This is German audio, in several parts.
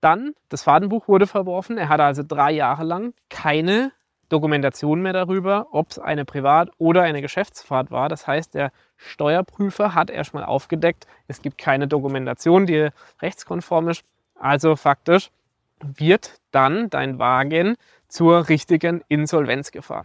Dann, das Fahrtenbuch wurde verworfen. Er hatte also drei Jahre lang keine Dokumentation mehr darüber, ob es eine Privat- oder eine Geschäftsfahrt war. Das heißt, der Steuerprüfer hat erstmal aufgedeckt, es gibt keine Dokumentation, die rechtskonform ist. Also faktisch wird dann dein Wagen zur richtigen Insolvenzgefahr.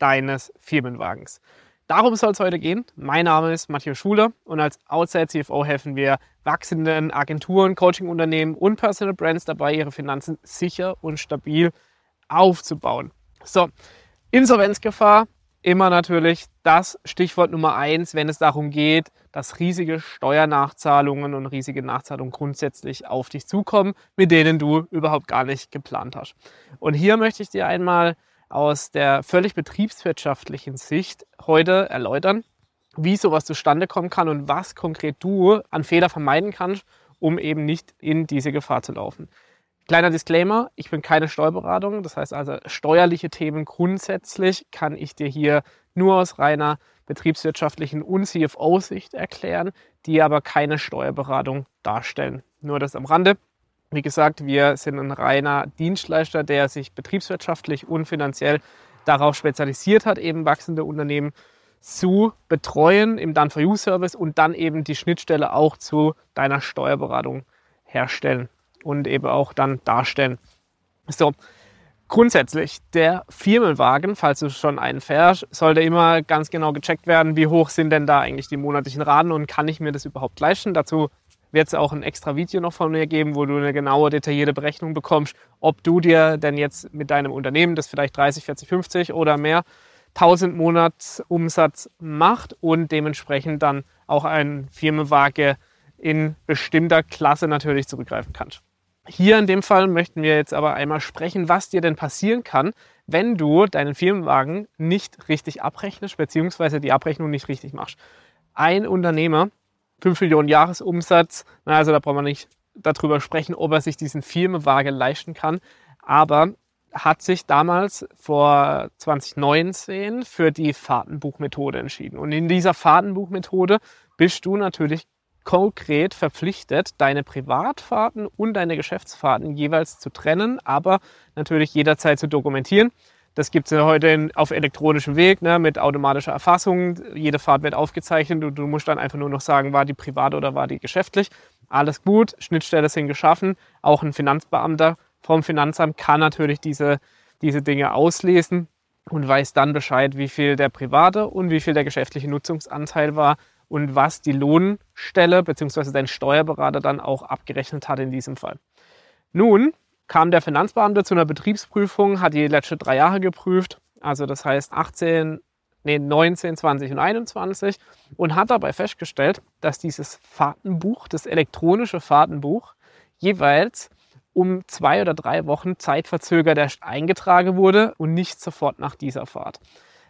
deines Firmenwagens. Darum soll es heute gehen. Mein Name ist Matthias Schuler und als Outside CFO helfen wir wachsenden Agenturen, Coachingunternehmen und Personal Brands dabei, ihre Finanzen sicher und stabil aufzubauen. So, Insolvenzgefahr, immer natürlich das Stichwort Nummer eins, wenn es darum geht, dass riesige Steuernachzahlungen und riesige Nachzahlungen grundsätzlich auf dich zukommen, mit denen du überhaupt gar nicht geplant hast. Und hier möchte ich dir einmal aus der völlig betriebswirtschaftlichen Sicht heute erläutern, wie sowas zustande kommen kann und was konkret du an Fehler vermeiden kannst, um eben nicht in diese Gefahr zu laufen. Kleiner Disclaimer, ich bin keine Steuerberatung, das heißt also steuerliche Themen grundsätzlich kann ich dir hier nur aus reiner betriebswirtschaftlichen und CFO-Sicht erklären, die aber keine Steuerberatung darstellen. Nur das am Rande. Wie gesagt, wir sind ein reiner Dienstleister, der sich betriebswirtschaftlich und finanziell darauf spezialisiert hat, eben wachsende Unternehmen zu betreuen im Done-for-You-Service und dann eben die Schnittstelle auch zu deiner Steuerberatung herstellen und eben auch dann darstellen. So, grundsätzlich, der Firmenwagen, falls du schon einen fährst, sollte immer ganz genau gecheckt werden, wie hoch sind denn da eigentlich die monatlichen Raten und kann ich mir das überhaupt leisten. Dazu wird es auch ein extra Video noch von mir geben, wo du eine genaue, detaillierte Berechnung bekommst, ob du dir denn jetzt mit deinem Unternehmen, das vielleicht 30, 40, 50 oder mehr 1000 Monatsumsatz macht und dementsprechend dann auch ein Firmenwaage in bestimmter Klasse natürlich zurückgreifen kannst. Hier in dem Fall möchten wir jetzt aber einmal sprechen, was dir denn passieren kann, wenn du deinen Firmenwagen nicht richtig abrechnest, beziehungsweise die Abrechnung nicht richtig machst. Ein Unternehmer 5 Millionen Jahresumsatz. Also da braucht man nicht darüber sprechen, ob er sich diesen Firmenwagen leisten kann. Aber hat sich damals vor 2019 für die Fahrtenbuchmethode entschieden. Und in dieser Fahrtenbuchmethode bist du natürlich konkret verpflichtet, deine Privatfahrten und deine Geschäftsfahrten jeweils zu trennen, aber natürlich jederzeit zu dokumentieren. Das gibt es ja heute auf elektronischem Weg ne, mit automatischer Erfassung. Jede Fahrt wird aufgezeichnet und du musst dann einfach nur noch sagen, war die privat oder war die geschäftlich. Alles gut, Schnittstelle sind geschaffen. Auch ein Finanzbeamter vom Finanzamt kann natürlich diese, diese Dinge auslesen und weiß dann Bescheid, wie viel der private und wie viel der geschäftliche Nutzungsanteil war und was die Lohnstelle bzw. dein Steuerberater dann auch abgerechnet hat in diesem Fall. Nun kam der Finanzbeamte zu einer Betriebsprüfung, hat die letzten drei Jahre geprüft, also das heißt 18, nee, 19, 20 und 21 und hat dabei festgestellt, dass dieses Fahrtenbuch, das elektronische Fahrtenbuch, jeweils um zwei oder drei Wochen zeitverzögert eingetragen wurde und nicht sofort nach dieser Fahrt.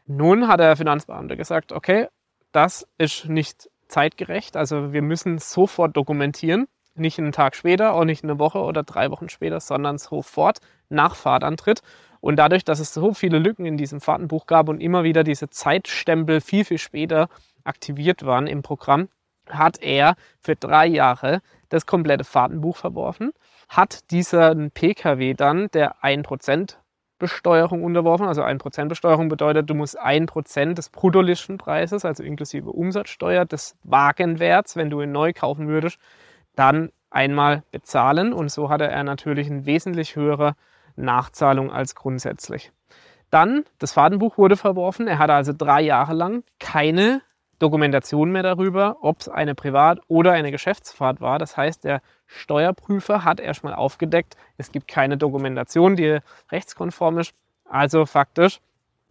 Nun hat der Finanzbeamte gesagt, okay, das ist nicht zeitgerecht, also wir müssen sofort dokumentieren nicht einen Tag später, auch nicht eine Woche oder drei Wochen später, sondern sofort nach Fahrtantritt. Und dadurch, dass es so viele Lücken in diesem Fahrtenbuch gab und immer wieder diese Zeitstempel viel, viel später aktiviert waren im Programm, hat er für drei Jahre das komplette Fahrtenbuch verworfen, hat diesen Pkw dann der 1% Besteuerung unterworfen. Also 1% Besteuerung bedeutet, du musst 1% des Bruttolistenpreises, also inklusive Umsatzsteuer, des Wagenwerts, wenn du ihn neu kaufen würdest, dann einmal bezahlen und so hatte er natürlich eine wesentlich höhere Nachzahlung als grundsätzlich. Dann, das Fahrtenbuch wurde verworfen. Er hatte also drei Jahre lang keine Dokumentation mehr darüber, ob es eine Privat- oder eine Geschäftsfahrt war. Das heißt, der Steuerprüfer hat erstmal aufgedeckt, es gibt keine Dokumentation, die rechtskonform ist. Also faktisch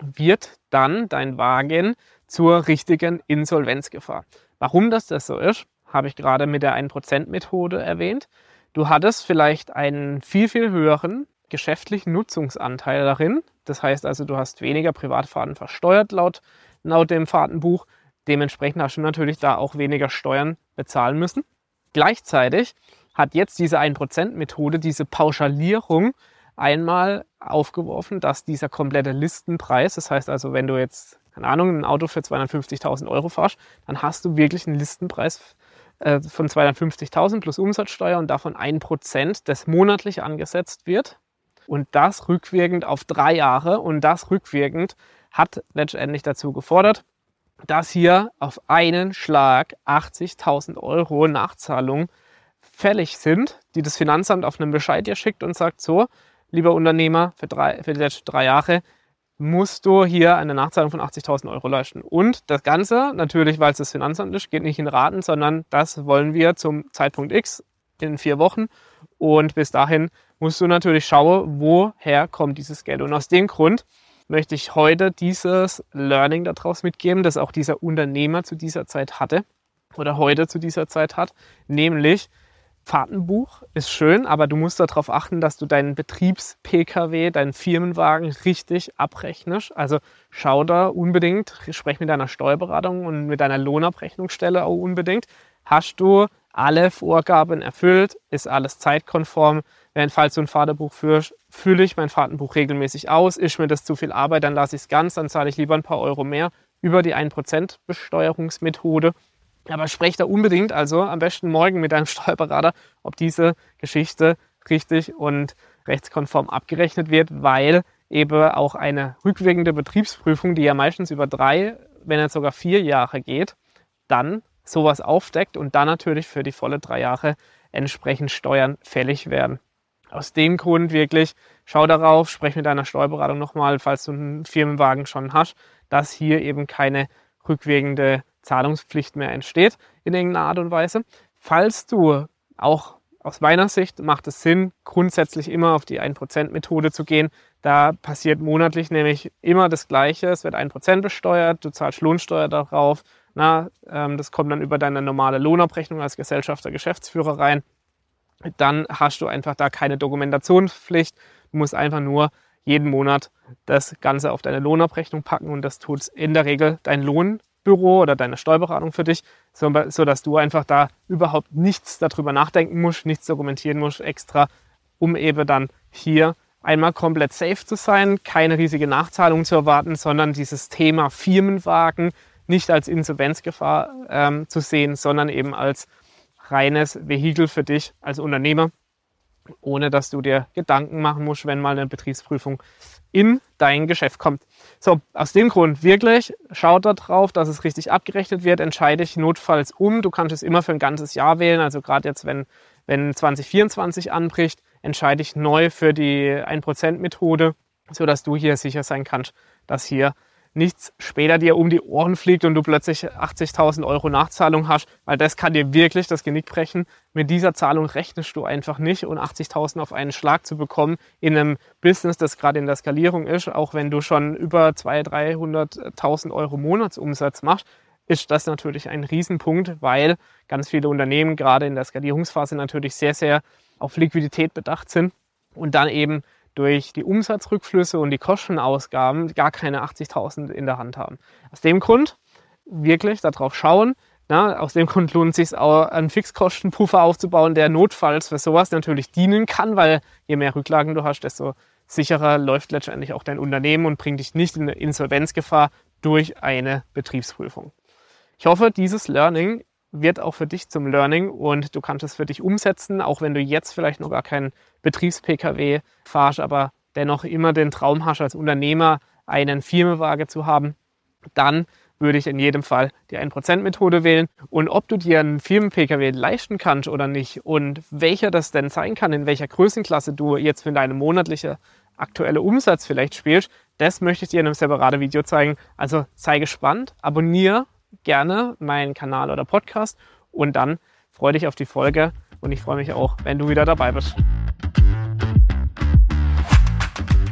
wird dann dein Wagen zur richtigen Insolvenzgefahr. Warum das das so ist, habe ich gerade mit der 1%-Methode erwähnt. Du hattest vielleicht einen viel, viel höheren geschäftlichen Nutzungsanteil darin. Das heißt also, du hast weniger Privatfahrten versteuert laut, laut dem Fahrtenbuch. Dementsprechend hast du natürlich da auch weniger Steuern bezahlen müssen. Gleichzeitig hat jetzt diese 1%-Methode, diese Pauschalierung einmal aufgeworfen, dass dieser komplette Listenpreis, das heißt also, wenn du jetzt, keine Ahnung, ein Auto für 250.000 Euro fährst, dann hast du wirklich einen Listenpreis äh, von 250.000 plus Umsatzsteuer und davon 1%, das monatlich angesetzt wird. Und das rückwirkend auf drei Jahre und das rückwirkend hat letztendlich dazu gefordert, dass hier auf einen Schlag 80.000 Euro Nachzahlung fällig sind, die das Finanzamt auf einen Bescheid dir schickt und sagt, so, lieber Unternehmer, für, drei, für die letzten drei Jahre musst du hier eine Nachzahlung von 80.000 Euro leisten. Und das Ganze, natürlich, weil es das Finanzamt ist, geht nicht in Raten, sondern das wollen wir zum Zeitpunkt X in vier Wochen. Und bis dahin musst du natürlich schauen, woher kommt dieses Geld. Und aus dem Grund möchte ich heute dieses Learning daraus mitgeben, das auch dieser Unternehmer zu dieser Zeit hatte oder heute zu dieser Zeit hat, nämlich Fahrtenbuch ist schön, aber du musst darauf achten, dass du deinen Betriebs-Pkw, deinen Firmenwagen richtig abrechnest. Also schau da unbedingt, sprech mit deiner Steuerberatung und mit deiner Lohnabrechnungsstelle auch unbedingt. Hast du alle Vorgaben erfüllt? Ist alles zeitkonform? Wenn falls du ein Fahrtenbuch führst, fülle ich mein Fahrtenbuch regelmäßig aus. Ist mir das zu viel Arbeit, dann lasse ich es ganz, dann zahle ich lieber ein paar Euro mehr über die 1% Besteuerungsmethode. Aber sprech da unbedingt, also am besten morgen mit deinem Steuerberater, ob diese Geschichte richtig und rechtskonform abgerechnet wird, weil eben auch eine rückwirkende Betriebsprüfung, die ja meistens über drei, wenn nicht sogar vier Jahre geht, dann sowas aufdeckt und dann natürlich für die volle drei Jahre entsprechend Steuern fällig werden. Aus dem Grund wirklich, schau darauf, sprech mit deiner Steuerberatung nochmal, falls du einen Firmenwagen schon hast, dass hier eben keine rückwirkende Zahlungspflicht mehr entsteht in irgendeiner Art und Weise. Falls du auch aus meiner Sicht macht es Sinn, grundsätzlich immer auf die 1%-Methode zu gehen. Da passiert monatlich nämlich immer das Gleiche. Es wird 1% besteuert, du zahlst Lohnsteuer darauf. Na, ähm, das kommt dann über deine normale Lohnabrechnung als Gesellschafter, Geschäftsführer rein. Dann hast du einfach da keine Dokumentationspflicht. Du musst einfach nur jeden Monat das Ganze auf deine Lohnabrechnung packen und das tut in der Regel dein Lohn Büro oder deine Steuerberatung für dich, so, dass du einfach da überhaupt nichts darüber nachdenken musst, nichts dokumentieren musst extra, um eben dann hier einmal komplett safe zu sein, keine riesige Nachzahlung zu erwarten, sondern dieses Thema Firmenwagen nicht als Insolvenzgefahr ähm, zu sehen, sondern eben als reines Vehikel für dich als Unternehmer, ohne dass du dir Gedanken machen musst, wenn mal eine Betriebsprüfung in dein Geschäft kommt. So, aus dem Grund wirklich, schaut da drauf, dass es richtig abgerechnet wird, entscheide dich notfalls um. Du kannst es immer für ein ganzes Jahr wählen, also gerade jetzt, wenn, wenn 2024 anbricht, entscheide dich neu für die 1%-Methode, sodass du hier sicher sein kannst, dass hier nichts später dir um die Ohren fliegt und du plötzlich 80.000 Euro Nachzahlung hast, weil das kann dir wirklich das Genick brechen. Mit dieser Zahlung rechnest du einfach nicht und 80.000 auf einen Schlag zu bekommen in einem Business, das gerade in der Skalierung ist, auch wenn du schon über 200.000, 300.000 Euro Monatsumsatz machst, ist das natürlich ein Riesenpunkt, weil ganz viele Unternehmen gerade in der Skalierungsphase natürlich sehr, sehr auf Liquidität bedacht sind und dann eben durch die Umsatzrückflüsse und die Kostenausgaben gar keine 80.000 in der Hand haben. Aus dem Grund wirklich darauf schauen. Na, aus dem Grund lohnt es sich auch, einen Fixkostenpuffer aufzubauen, der notfalls für sowas natürlich dienen kann, weil je mehr Rücklagen du hast, desto sicherer läuft letztendlich auch dein Unternehmen und bringt dich nicht in eine Insolvenzgefahr durch eine Betriebsprüfung. Ich hoffe, dieses Learning wird auch für dich zum Learning und du kannst es für dich umsetzen, auch wenn du jetzt vielleicht noch gar keinen Betriebs-Pkw fahrst, aber dennoch immer den Traum hast, als Unternehmer einen Firmenwagen zu haben, dann würde ich in jedem Fall die 1%-Methode wählen. Und ob du dir einen Firmen-Pkw leisten kannst oder nicht und welcher das denn sein kann, in welcher Größenklasse du jetzt für deine monatliche aktuelle Umsatz vielleicht spielst, das möchte ich dir in einem separaten Video zeigen. Also sei gespannt, abonniere gerne meinen Kanal oder Podcast und dann freue dich auf die Folge und ich freue mich auch, wenn du wieder dabei bist.